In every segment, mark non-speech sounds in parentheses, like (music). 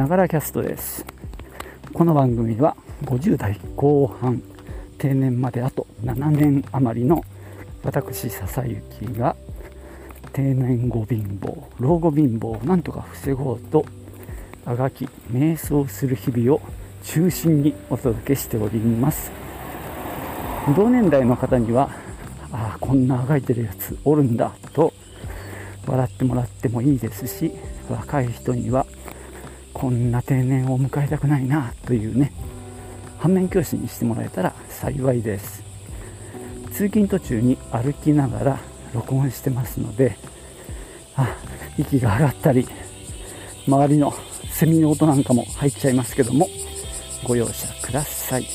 ながらキャストです。この番組は50代後半定年まであと7年余りの私笹雪が定年後貧乏老後貧乏をなんとか防ごうとあがき瞑想する日々を中心にお届けしております。同年代の方にはああこんなあがいてるやつおるんだと笑ってもらってもいいですし若い人にはこんな定年を迎えたくないなというね反面教師にしてもらえたら幸いです。通勤途中に歩きながら録音してますのであ息が上がったり周りのセミの音なんかも入っちゃいますけどもご容赦ください。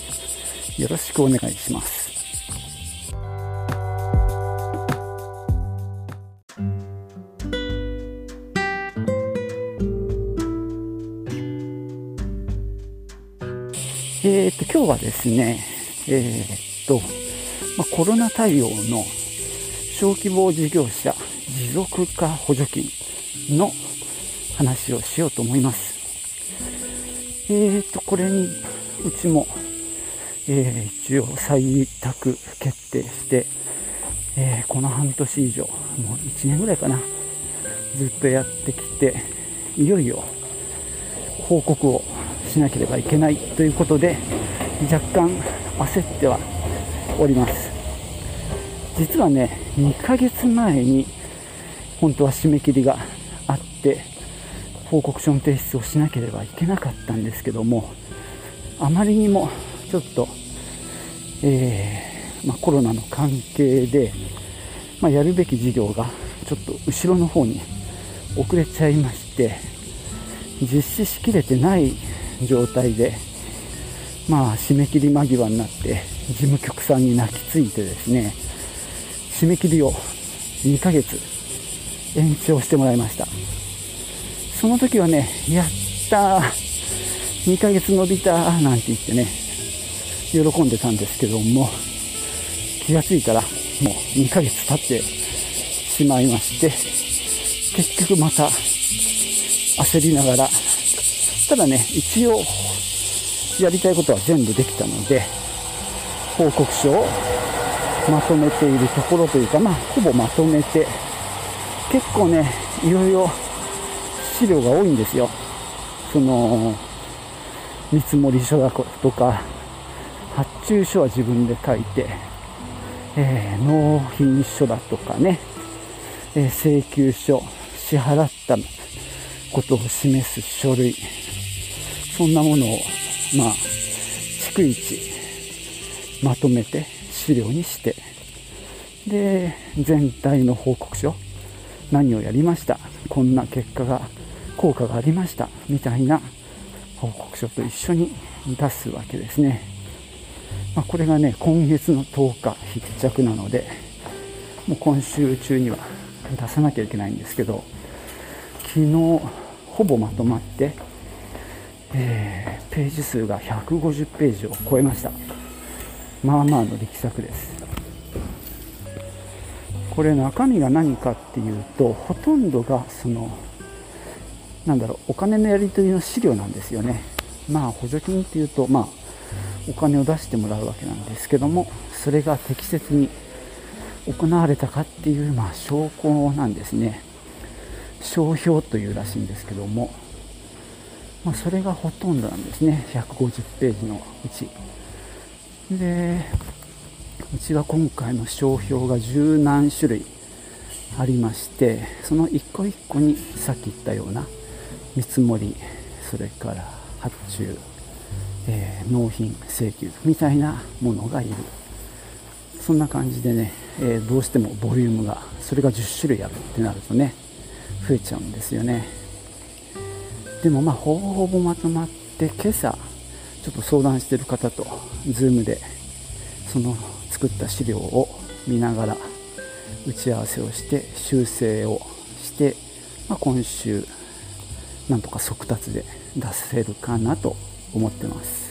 よろしくお願いします。えー、っと今日はですねえー、っと、まあ、コロナ対応の小規模事業者持続化補助金の話をしようと思います。えーと、これにうちも、えー、一応採択決定して、えー、この半年以上、もう1年ぐらいかな、ずっとやってきて、いよいよ報告をしなければいけないということで、若干焦ってはおります。実はね、2ヶ月前に本当は締め切りがあって、報告書の提出をしなければいけなかったんですけども、あまりにもちょっと、えー、まあ、コロナの関係で、まあ、やるべき事業がちょっと後ろの方に遅れちゃいまして、実施しきれてない状態で、まあ、締め切り間際になって、事務局さんに泣きついてですね、締め切りを2ヶ月延長してもらいました。その時はね、やったー、2ヶ月伸びたーなんて言ってね、喜んでたんですけども、気がついたらもう2ヶ月経ってしまいまして、結局また焦りながら、ただね、一応やりたいことは全部できたので、報告書をまとめているところというか、まあ、ほぼまとめて、結構ね、いろいろ資料が多いんですよ。その、見積書だとか、発注書は自分で書いて、えー、納品書だとかね、えー、請求書、支払ったことを示す書類、そんなものを、まあ、逐一まとめて資料にして、で、全体の報告書、何をやりました、こんな結果が効果がありましたみたいな報告書と一緒に出すわけですね、まあ、これがね今月の10日必着なのでもう今週中には出さなきゃいけないんですけど昨日ほぼまとまって、えー、ページ数が150ページを超えました。まあまあの力作です。これ中身が何かっていうとほとんどがそのなんだろうお金のやり取りの資料なんですよね。まあ補助金っていうとまあお金を出してもらうわけなんですけどもそれが適切に行われたかっていう、まあ、証拠なんですね。商標というらしいんですけども、まあ、それがほとんどなんですね。150ページのうち。でうちは今回の商標が十何種類ありましてその一個一個にさっき言ったような見積もりそれから発注、えー、納品請求みたいなものがいる。そんな感じでね、えー、どうしてもボリュームがそれが10種類あるってなるとね増えちゃうんですよね。でもまあほぼほぼまとまって今朝ちょっと相談してる方と Zoom でその作った資料を見ながら打ち合わせをして修正をして、まあ、今週なんとか速達で出せるかなと思ってます。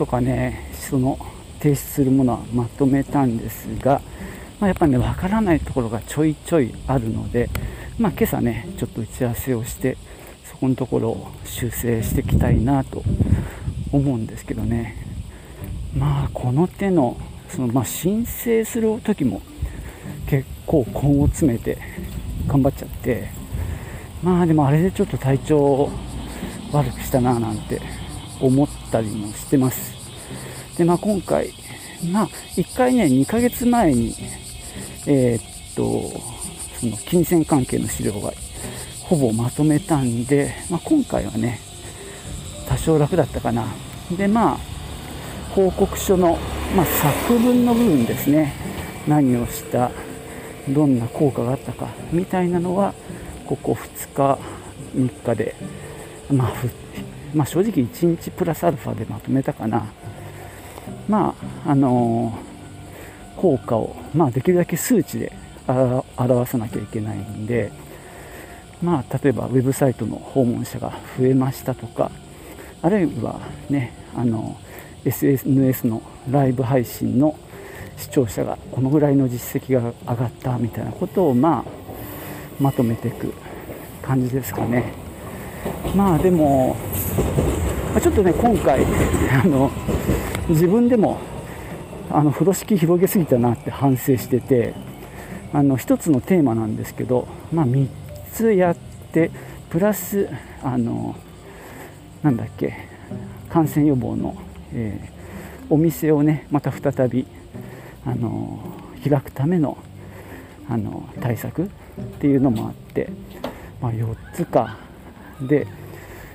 とかね、その提出するものはまとめたんですが、まあ、やっぱねわからないところがちょいちょいあるので、まあ、今朝ねちょっと打ち合わせをしてそこのところを修正していきたいなと思うんですけどね。まあこの手のその、まあ、申請する時も結構根を詰めて頑張っちゃってまあでもあれでちょっと体調を悪くしたななんて思ったりもしてます。でまあ今回まあ1回ね2ヶ月前にえー、っとその金銭関係の資料がほぼまとめたんで、まあ、今回はね多少楽だったかな。でまあ報告書の、まあ、作文の部分ですね。何をしたどんな効果があったかみたいなのはここ2日3日で、まあ、まあ、正直1日プラスアルファでまとめたかな。まああのー、効果を、まあ、できるだけ数値で表さなきゃいけないんでまあ例えばウェブサイトの訪問者が増えましたとかあるいはねあの SNS のライブ配信の視聴者がこのぐらいの実績が上がったみたいなことをまあまとめていく感じですかね。まあでもちょっとね今回あの自分でもあの風呂敷広げすぎたなって反省しててあの1つのテーマなんですけど、まあ、3つやってプラスあのなんだっけ感染予防の、えー、お店をねまた再びあの開くためのあの対策っていうのもあって、まあ、4つかで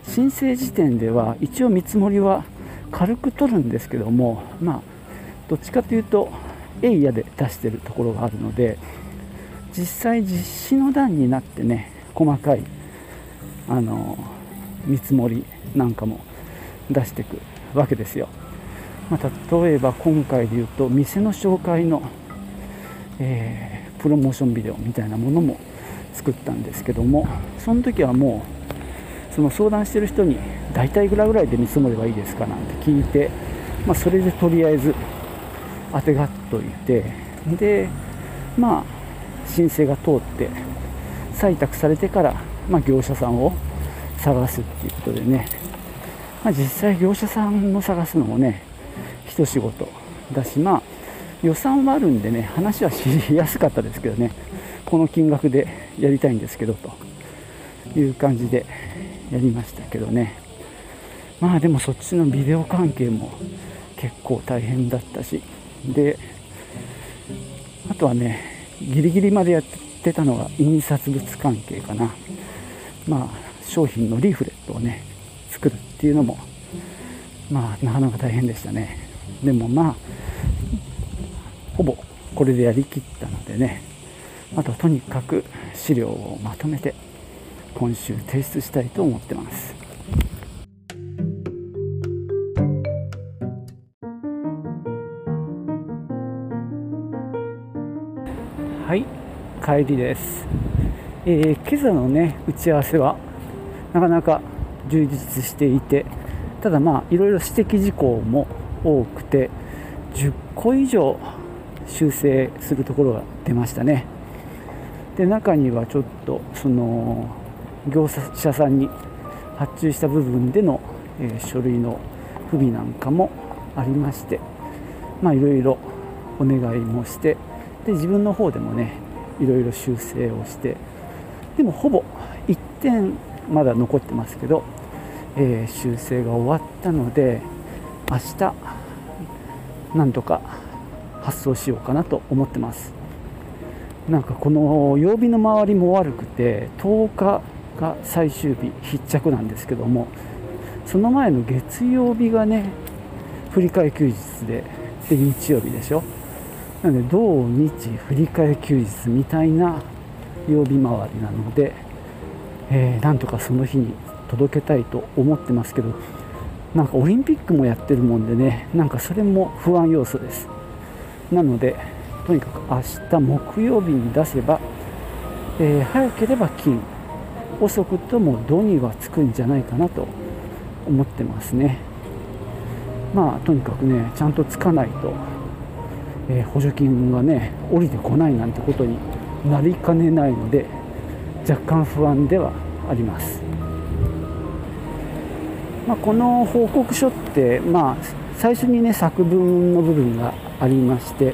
申請時点では一応見積もりは軽く取るんですけどもまあどっちかというとエイヤで出してるところがあるので実際実施の段になってね細かいあの見積もりなんかも出していくわけですよ。まあ、例えば今回で言うと店の紹介の、えー、プロモーションビデオみたいなものも作ったんですけどもその時はもうその相談してる人に大体いくらぐらいで見積もればいいですかなんて聞いて、まあ、それでとりあえず当てがっといてでまあ申請が通って採択されてから、まあ、業者さんを探すっていうことでね、まあ、実際業者さんを探すのもね一仕事だしまあ予算はあるんでね話はしやすかったですけどね。この金額でやりたいんですけどという感じでやりましたけどね。まあでもそっちのビデオ関係も結構大変だったし。であとはねギリギリまでやってたのが印刷物関係かな。まあ商品のリーフレットをね作るっていうのもまあなかなか大変でしたね。でもまあほぼこれでやりきったのでね。あとはとにかく資料をまとめて今週提出したいと思ってます。はい帰りです、えー、今朝のね打ち合わせはなかなか充実していてただまあいろいろ指摘事項も多くて10個以上修正するところが出ましたね。で中にはちょっとその業者さんに発注した部分での、え、書類の不備なんかもありましてまいろいろお願いもしてで自分の方でもねいろいろ修正をしてでもほぼ1点まだ残ってますけど、えー、修正が終わったので明日なんとか発送しようかなと思ってます。なんかこの曜日の周りも悪くて10日が最終日必着なんですけどもその前の月曜日がね振り替え休日でで日曜日でしょ。なので土日振り替え休日みたいな曜日回りなので、えー、なんとかその日に届けたいと思ってますけどなんかオリンピックもやってるもんでねなんかそれも不安要素です。なのでとにかく明日木曜日に出せば、えー、早ければ金。遅くとも土にはつくんじゃないかなと思ってますね。まあとにかくねちゃんとつかないと、えー、補助金がね降りてこないなんてことになりかねないので若干不安ではあります、まあ、この報告書って、まあ、最初にね作文の部分がありまして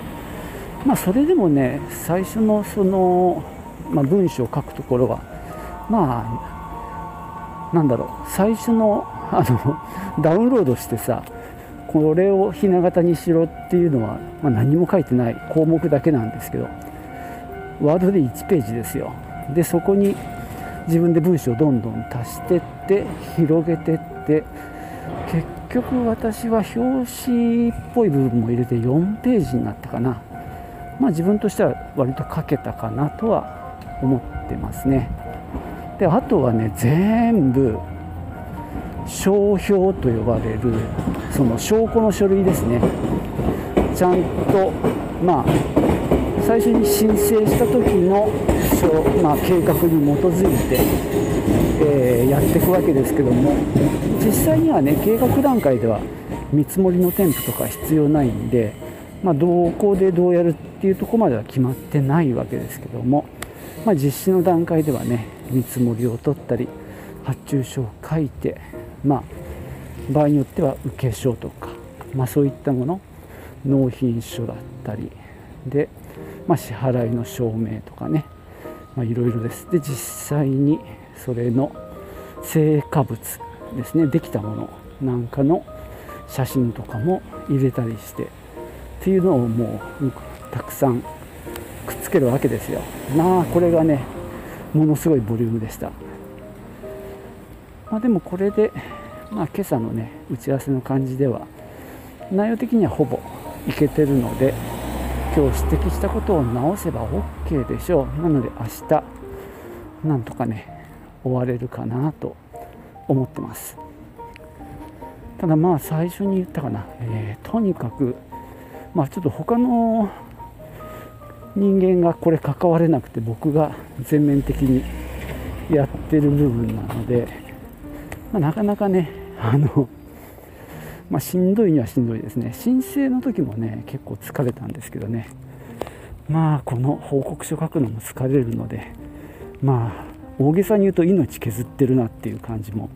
まあそれでもね最初のその、まあ、文章を書くところはまあなんだろう。最初のあの (laughs) ダウンロードしてさこれをひな形にしろっていうのは、まあ、何も書いてない項目だけなんですけどワードで1ページですよ。でそこに自分で文章をどんどん足してって広げてって結局私は表紙っぽい部分も入れて4ページになったかな。まあ自分としては割と書けたかなとは思ってますね。であとはね全部商標と呼ばれるその証拠の書類ですね。ちゃんとまあ最初に申請した時の、まあ、計画に基づいて、えー、やっていくわけですけども実際にはね計画段階では見積もりの添付とか必要ないんで、まあ、どこでどうやるっていうとこまでは決まってないわけですけども、まあ、実施の段階ではね見積もりを取ったり発注書を書いて、まあ、場合によっては請書とか、まあ、そういったもの納品書だったりでまあ、支払いの証明とかねいろいろです。で実際にそれの成果物ですねできたものなんかの写真とかも入れたりしてっていうのをもうたくさんけるわけですよ。まあこれがねものすごいボリュームでした、まあ、でもこれで、まあ、今朝のね打ち合わせの感じでは内容的にはほぼいけてるので今日指摘したことを直せば OK でしょう。なので明日なんとかね終われるかなと思ってます。ただまあ最初に言ったかな、えー、とにかくまあちょっと他の人間がこれ関われなくて僕が全面的にやってる部分なので、まあ、なかなかね (laughs) あのまあ、しんどいにはしんどいですね。申請の時もね結構疲れたんですけどね。まあこの報告書書くのも疲れるのでまあ大げさに言うと命削ってるなっていう感じも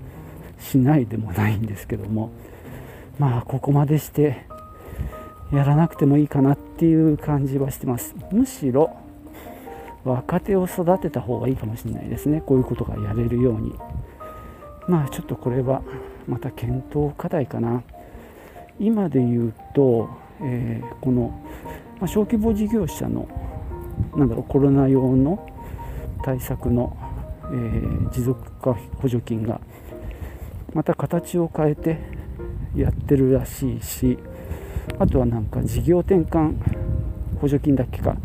しないでもないんですけどもまあここまでしてやらなくてもいいかなっていう感じはしてます。むしろ若手を育てた方がいいかもしれないですね。こういうことがやれるように。まあちょっとこれはまた検討課題かな。今で言うと、えー、この、まあ、小規模事業者のなんだろうコロナ用の対策の、えー、持続化補助金がまた形を変えてやってるらしいしあとはなんか事業転換補助金だっけか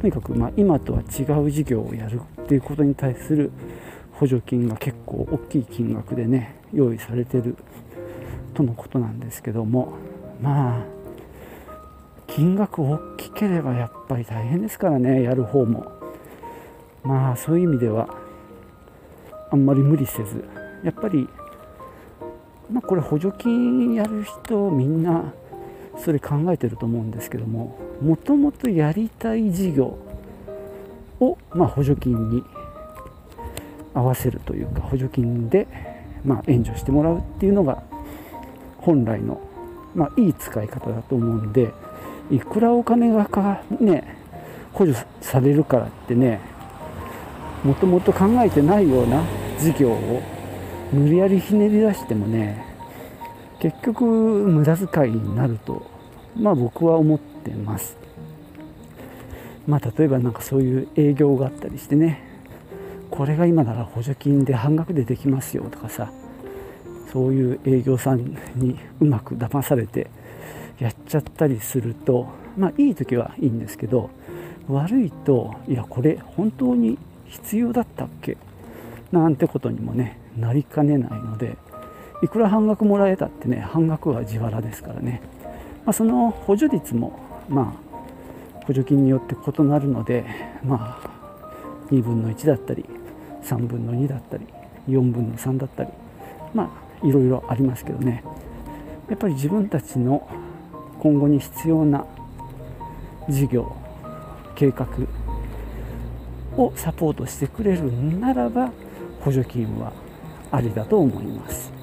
とにかくま今とは違う事業をやるっていうことに対する補助金が結構大きい金額でね用意されてるとのことなんですけども。まあ金額大きければやっぱり大変ですからねやる方も。まあそういう意味ではあんまり無理せずやっぱりまあこれ補助金やる人みんなそれ考えてると思うんですけどももともとやりたい事業を、まあ、補助金に合わせるというか補助金で、まあ、援助してもらうっていうのが本来の、まあ、いい使い方だと思うんでいくらお金がか、ね、補助されるからってねもともと考えてないような事業を無理やりひねり出してもね結局無駄遣いになるとまあ僕は思ってます。まあ例えばなんかそういう営業があったりしてねこれが今なら補助金で半額でできますよとかさそういう営業さんにうまく騙されてやっちゃったりするとまあいい時はいいんですけど悪いといやこれ本当に必要だったっけ？なんてことにもねなりかねないのでいくら半額もらえたってね半額は自腹ですからね、まあ、その補助率もまあ補助金によって異なるのでまあ2分の1だったり3分の2だったり4分の3だったりまあいろいろありますけどね。やっぱり自分たちの今後に必要な事業計画をサポートしてくれるならば補助金はありだと思います。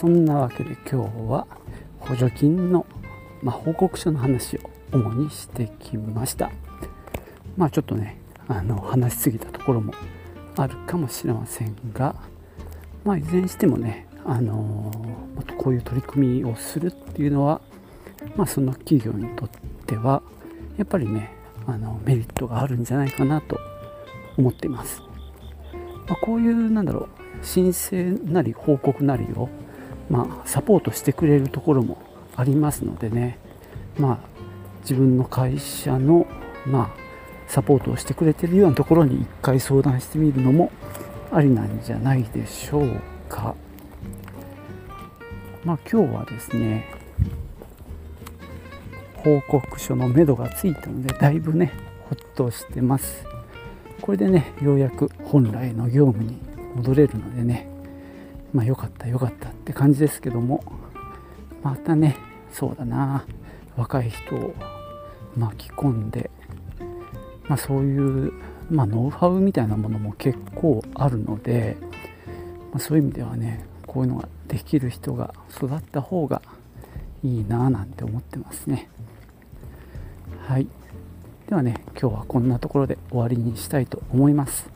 そんなわけで今日は補助金の、まあ、報告書の話を主にしてきました。まあちょっとねあの話しすぎたところもあるかもしれませんがまあいずれにしてもねあのこういう取り組みをするっていうのはまあその企業にとってはやっぱりねあのメリットがあるんじゃないかなと思っています、まあ、こういうなんだろう申請なり報告なりを、まあ、サポートしてくれるところもありますのでね、まあ、自分の会社の、まあ、サポートをしてくれてるようなところに一回相談してみるのもありなんじゃないでしょうか。まあ、今日はですね報告書のめどがついたのでだいぶねほっとしてますこれでねようやく本来の業務に戻れるのでねまあよかったよかったって感じですけども。またねそうだな。若い人を巻き込んで、まあ、そういう、まあ、ノウハウみたいなものも結構あるので、まあ、そういう意味ではねこういうのができる人が育った方がいいなぁなんて思ってますね。はい。ではね今日はこんなところで終わりにしたいと思います。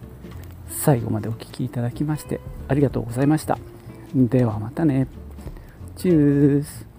最後までお聴きいただきましてありがとうございました。ではまたね。チュース